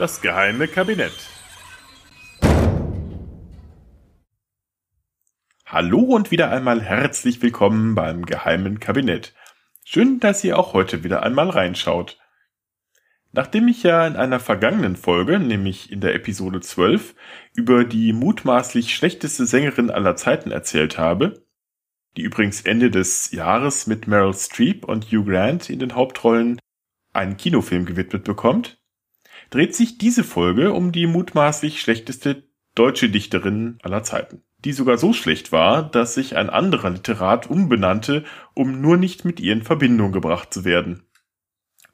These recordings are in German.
Das geheime Kabinett. Hallo und wieder einmal herzlich willkommen beim geheimen Kabinett. Schön, dass ihr auch heute wieder einmal reinschaut. Nachdem ich ja in einer vergangenen Folge, nämlich in der Episode 12, über die mutmaßlich schlechteste Sängerin aller Zeiten erzählt habe, die übrigens Ende des Jahres mit Meryl Streep und Hugh Grant in den Hauptrollen einen Kinofilm gewidmet bekommt, dreht sich diese Folge um die mutmaßlich schlechteste deutsche Dichterin aller Zeiten, die sogar so schlecht war, dass sich ein anderer Literat umbenannte, um nur nicht mit ihr in Verbindung gebracht zu werden.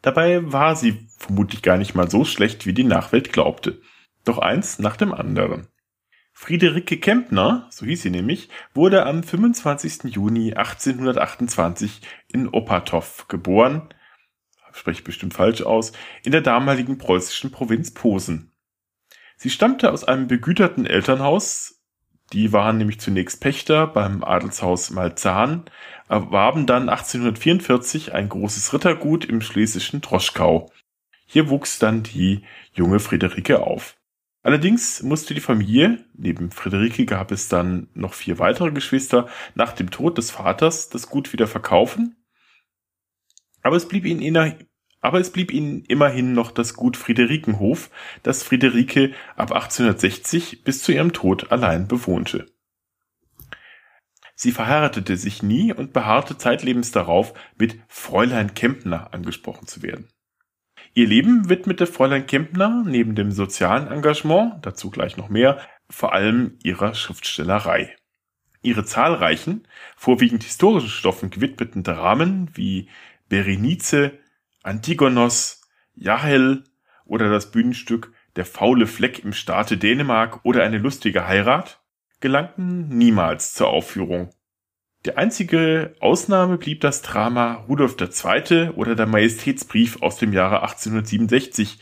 Dabei war sie vermutlich gar nicht mal so schlecht, wie die Nachwelt glaubte. Doch eins nach dem anderen. Friederike Kempner, so hieß sie nämlich, wurde am 25. Juni 1828 in Opatow geboren, spreche bestimmt falsch aus, in der damaligen preußischen Provinz Posen. Sie stammte aus einem begüterten Elternhaus, die waren nämlich zunächst Pächter beim Adelshaus Malzahn, erwarben dann 1844 ein großes Rittergut im schlesischen Droschkau. Hier wuchs dann die junge Friederike auf. Allerdings musste die Familie, neben Friederike gab es dann noch vier weitere Geschwister, nach dem Tod des Vaters das Gut wieder verkaufen. Aber es blieb ihnen aber es blieb ihnen immerhin noch das Gut Friederikenhof, das Friederike ab 1860 bis zu ihrem Tod allein bewohnte. Sie verheiratete sich nie und beharrte zeitlebens darauf, mit Fräulein Kempner angesprochen zu werden. Ihr Leben widmete Fräulein Kempner neben dem sozialen Engagement, dazu gleich noch mehr, vor allem ihrer Schriftstellerei. Ihre zahlreichen, vorwiegend historischen Stoffen gewidmeten Dramen wie Berenice, Antigonos, Jahel oder das Bühnenstück Der faule Fleck im Staate Dänemark oder eine lustige Heirat gelangten niemals zur Aufführung. Die einzige Ausnahme blieb das Drama Rudolf II. oder der Majestätsbrief aus dem Jahre 1867,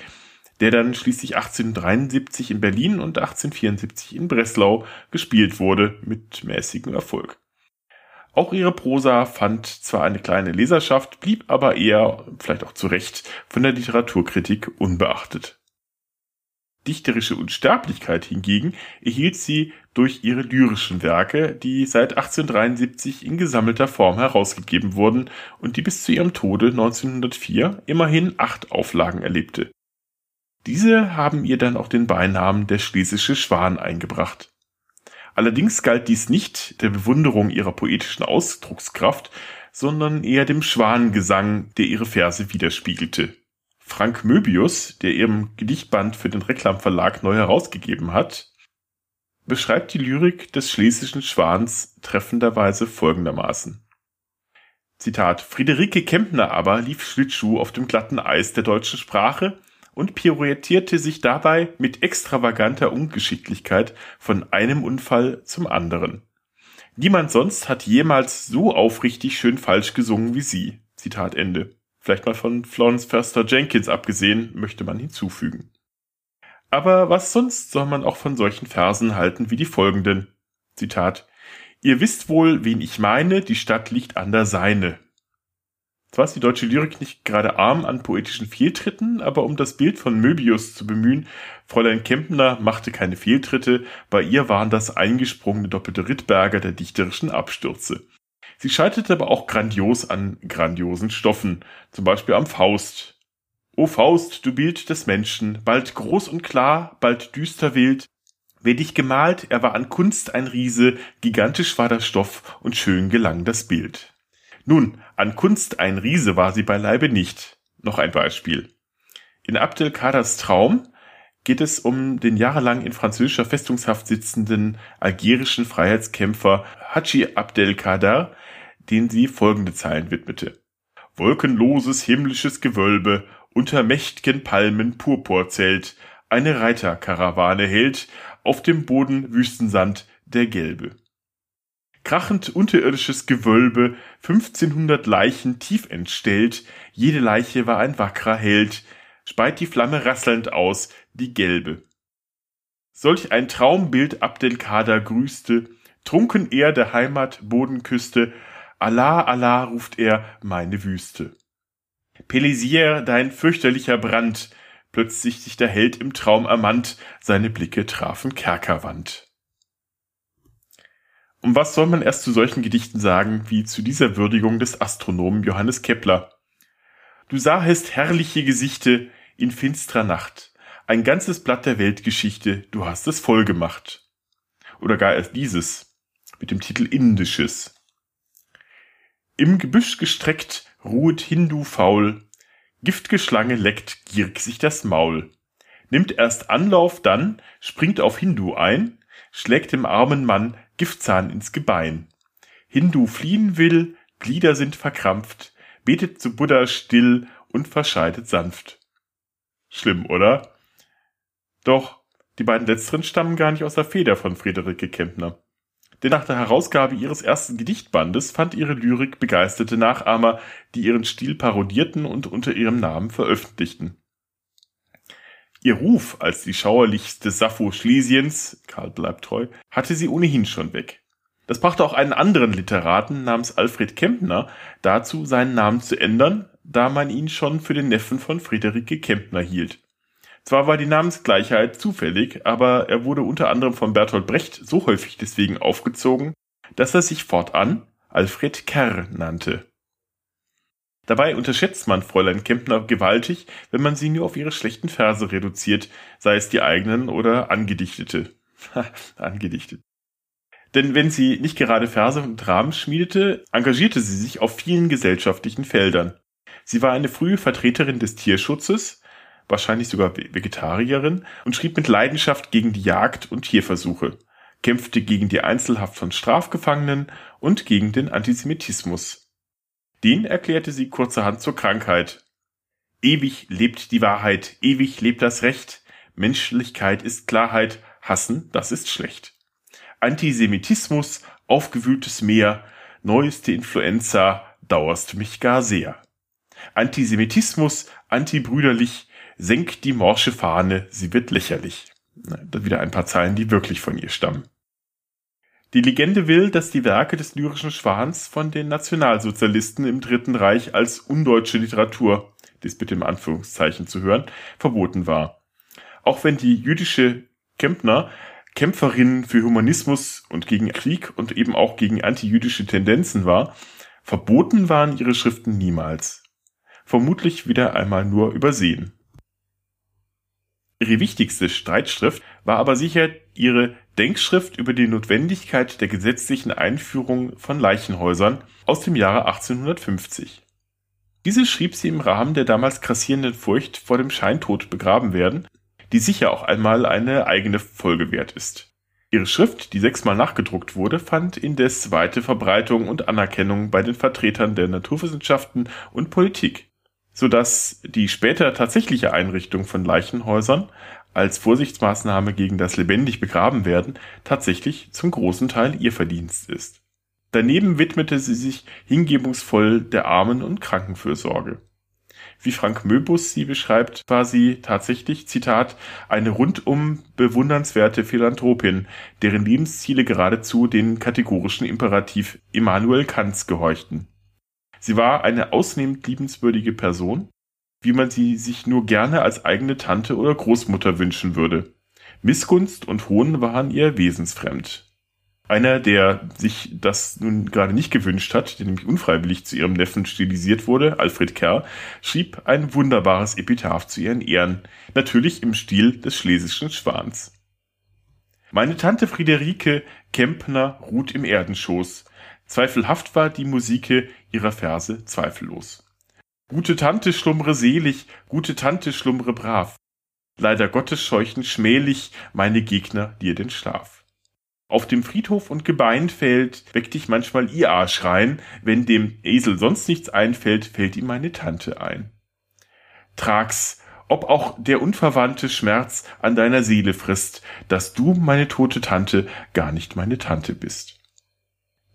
der dann schließlich 1873 in Berlin und 1874 in Breslau gespielt wurde, mit mäßigem Erfolg. Auch ihre Prosa fand zwar eine kleine Leserschaft, blieb aber eher, vielleicht auch zu Recht, von der Literaturkritik unbeachtet. Dichterische Unsterblichkeit hingegen erhielt sie durch ihre lyrischen Werke, die seit 1873 in gesammelter Form herausgegeben wurden und die bis zu ihrem Tode 1904 immerhin acht Auflagen erlebte. Diese haben ihr dann auch den Beinamen der schlesische Schwan eingebracht. Allerdings galt dies nicht der Bewunderung ihrer poetischen Ausdruckskraft, sondern eher dem Schwanengesang, der ihre Verse widerspiegelte. Frank Möbius, der ihrem Gedichtband für den Reklamverlag neu herausgegeben hat, beschreibt die Lyrik des schlesischen Schwans treffenderweise folgendermaßen. Zitat Friederike Kempner aber lief Schlittschuh auf dem glatten Eis der deutschen Sprache und pirouettierte sich dabei mit extravaganter Ungeschicklichkeit von einem Unfall zum anderen. Niemand sonst hat jemals so aufrichtig schön falsch gesungen wie sie. Zitat Ende. Vielleicht mal von Florence Foster Jenkins abgesehen, möchte man hinzufügen. Aber was sonst soll man auch von solchen Versen halten wie die folgenden? Zitat. Ihr wisst wohl, wen ich meine, die Stadt liegt an der Seine. Zwar ist die deutsche Lyrik nicht gerade arm an poetischen Fehltritten, aber um das Bild von Möbius zu bemühen, Fräulein Kempner machte keine Fehltritte, bei ihr waren das eingesprungene doppelte Rittberger der dichterischen Abstürze. Sie scheiterte aber auch grandios an grandiosen Stoffen, zum Beispiel am Faust. O Faust, du Bild des Menschen, bald groß und klar, bald düster wild, Wer dich gemalt, er war an Kunst ein Riese, gigantisch war der Stoff und schön gelang das Bild. Nun, an Kunst ein Riese war sie beileibe nicht. Noch ein Beispiel. In Abdelkaders Traum geht es um den jahrelang in französischer Festungshaft sitzenden algerischen Freiheitskämpfer Haji Abdelkader, den sie folgende Zeilen widmete. Wolkenloses himmlisches Gewölbe, unter mächt'gen Palmen Purpurzelt, eine Reiterkarawane hält, auf dem Boden Wüstensand der Gelbe krachend unterirdisches Gewölbe, 1500 Leichen tief entstellt, jede Leiche war ein wackrer Held, speit die Flamme rasselnd aus, die gelbe. Solch ein Traumbild Abdelkader grüßte, trunken er der Heimat Bodenküste, Allah, Allah ruft er meine Wüste. Pelisier, dein fürchterlicher Brand, plötzlich sich der Held im Traum ermannt, seine Blicke trafen Kerkerwand. Und was soll man erst zu solchen Gedichten sagen, wie zu dieser Würdigung des Astronomen Johannes Kepler? Du sahest herrliche Gesichte in finstrer Nacht, ein ganzes Blatt der Weltgeschichte, du hast es voll gemacht. Oder gar erst dieses, mit dem Titel Indisches. Im Gebüsch gestreckt ruhet Hindu faul, giftge Schlange leckt gierig sich das Maul, nimmt erst Anlauf, dann springt auf Hindu ein, schlägt dem armen Mann Giftzahn ins Gebein. Hindu fliehen will, Glieder sind verkrampft, betet zu Buddha still und verscheidet sanft. Schlimm, oder? Doch, die beiden letzteren stammen gar nicht aus der Feder von Friederike Kempner. Denn nach der Herausgabe ihres ersten Gedichtbandes fand ihre Lyrik begeisterte Nachahmer, die ihren Stil parodierten und unter ihrem Namen veröffentlichten. Ihr Ruf als die schauerlichste Sappho Schlesiens, Karl bleibt treu, hatte sie ohnehin schon weg. Das brachte auch einen anderen Literaten namens Alfred Kempner dazu, seinen Namen zu ändern, da man ihn schon für den Neffen von Friederike Kempner hielt. Zwar war die Namensgleichheit zufällig, aber er wurde unter anderem von Bertolt Brecht so häufig deswegen aufgezogen, dass er sich fortan Alfred Kerr nannte. Dabei unterschätzt man Fräulein Kempner gewaltig, wenn man sie nur auf ihre schlechten Verse reduziert, sei es die eigenen oder angedichtete. angedichtet. Denn wenn sie nicht gerade Verse und Dramen schmiedete, engagierte sie sich auf vielen gesellschaftlichen Feldern. Sie war eine frühe Vertreterin des Tierschutzes, wahrscheinlich sogar Vegetarierin, und schrieb mit Leidenschaft gegen die Jagd und Tierversuche, kämpfte gegen die Einzelhaft von Strafgefangenen und gegen den Antisemitismus. Den erklärte sie kurzerhand zur Krankheit. Ewig lebt die Wahrheit, ewig lebt das Recht, Menschlichkeit ist Klarheit, Hassen, das ist schlecht. Antisemitismus, aufgewühltes Meer, neueste Influenza, dauerst mich gar sehr. Antisemitismus, antibrüderlich, senkt die morsche Fahne, sie wird lächerlich. Wieder ein paar Zeilen, die wirklich von ihr stammen. Die Legende will, dass die Werke des lyrischen Schwans von den Nationalsozialisten im Dritten Reich als undeutsche Literatur, dies bitte im Anführungszeichen zu hören, verboten war. Auch wenn die jüdische Kempner Kämpferin für Humanismus und gegen Krieg und eben auch gegen antijüdische Tendenzen war, verboten waren ihre Schriften niemals. Vermutlich wieder einmal nur übersehen. Ihre wichtigste Streitschrift war aber sicher ihre Denkschrift über die Notwendigkeit der gesetzlichen Einführung von Leichenhäusern aus dem Jahre 1850. Diese schrieb sie im Rahmen der damals grassierenden Furcht vor dem Scheintod begraben werden, die sicher auch einmal eine eigene Folge wert ist. Ihre Schrift, die sechsmal nachgedruckt wurde, fand indes weite Verbreitung und Anerkennung bei den Vertretern der Naturwissenschaften und Politik, so dass die später tatsächliche Einrichtung von Leichenhäusern als Vorsichtsmaßnahme gegen das lebendig begraben werden tatsächlich zum großen Teil ihr Verdienst ist. Daneben widmete sie sich hingebungsvoll der Armen- und Krankenfürsorge. Wie Frank Möbus sie beschreibt, war sie tatsächlich, Zitat, eine rundum bewundernswerte Philanthropin, deren Lebensziele geradezu den kategorischen Imperativ Immanuel Kants gehorchten. Sie war eine ausnehmend liebenswürdige Person, wie man sie sich nur gerne als eigene Tante oder Großmutter wünschen würde. Missgunst und Hohn waren ihr wesensfremd. Einer, der sich das nun gerade nicht gewünscht hat, der nämlich unfreiwillig zu ihrem Neffen stilisiert wurde, Alfred Kerr, schrieb ein wunderbares Epitaph zu ihren Ehren, natürlich im Stil des schlesischen Schwans. Meine Tante Friederike Kempner ruht im Erdenschoß. Zweifelhaft war die Musike ihrer Verse zweifellos. Gute Tante schlummre selig, gute Tante schlummre brav. Leider Gottes scheuchen schmählich meine Gegner dir den Schlaf. Auf dem Friedhof und Gebeinfeld weckt dich manchmal ihr schreien, wenn dem Esel sonst nichts einfällt, fällt ihm meine Tante ein. Trag's, ob auch der unverwandte Schmerz an deiner Seele frisst, dass du, meine tote Tante, gar nicht meine Tante bist.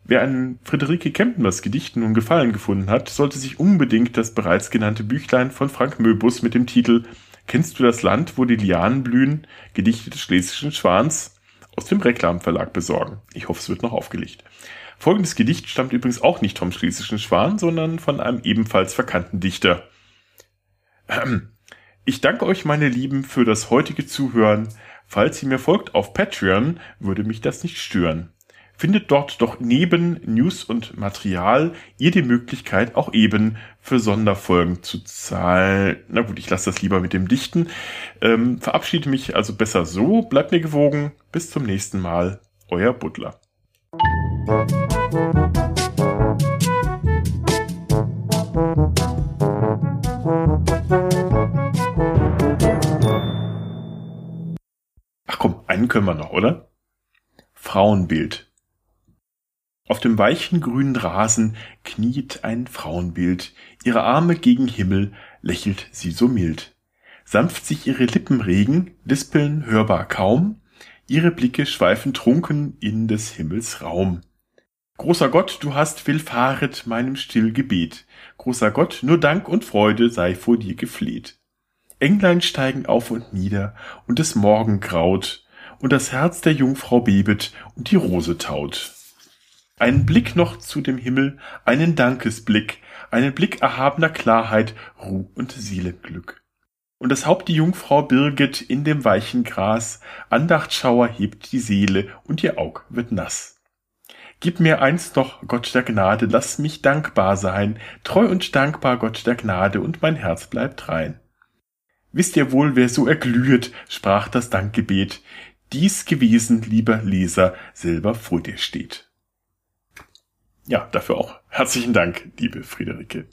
Wer an Friederike Kempners Gedichten nun Gefallen gefunden hat, sollte sich unbedingt das bereits genannte Büchlein von Frank Möbus mit dem Titel Kennst du das Land, wo die Lianen blühen? Gedichte des schlesischen Schwans aus dem Reklamverlag besorgen. Ich hoffe, es wird noch aufgelegt. Folgendes Gedicht stammt übrigens auch nicht vom schlesischen Schwan, sondern von einem ebenfalls verkannten Dichter. Ich danke euch, meine Lieben, für das heutige Zuhören. Falls ihr mir folgt auf Patreon, würde mich das nicht stören. Findet dort doch neben News und Material ihr die Möglichkeit, auch eben für Sonderfolgen zu zahlen. Na gut, ich lasse das lieber mit dem Dichten. Ähm, verabschiede mich also besser so. Bleibt mir gewogen. Bis zum nächsten Mal. Euer Butler. Ach komm, einen können wir noch, oder? Frauenbild. Auf dem weichen grünen Rasen kniet ein Frauenbild, ihre Arme gegen Himmel, lächelt sie so mild. Sanft sich ihre Lippen regen, lispeln hörbar kaum, ihre Blicke schweifen trunken in des Himmels Raum. Großer Gott, du hast willfahret meinem still Gebet. Großer Gott, nur Dank und Freude sei vor dir gefleht. Englein steigen auf und nieder, und es Morgen graut, und das Herz der Jungfrau bebet, und die Rose taut. Einen Blick noch zu dem Himmel, einen Dankesblick, einen Blick erhabener Klarheit, Ruh und Seelenglück. Und das Haupt die Jungfrau birget in dem weichen Gras, Andachtschauer hebt die Seele, und ihr Aug wird nass. Gib mir einst doch, Gott der Gnade, lass mich dankbar sein, treu und dankbar, Gott der Gnade, und mein Herz bleibt rein. Wisst ihr wohl, wer so erglühet, sprach das Dankgebet, dies gewesen, lieber Leser, selber vor dir steht. Ja, dafür auch herzlichen Dank, liebe Friederike.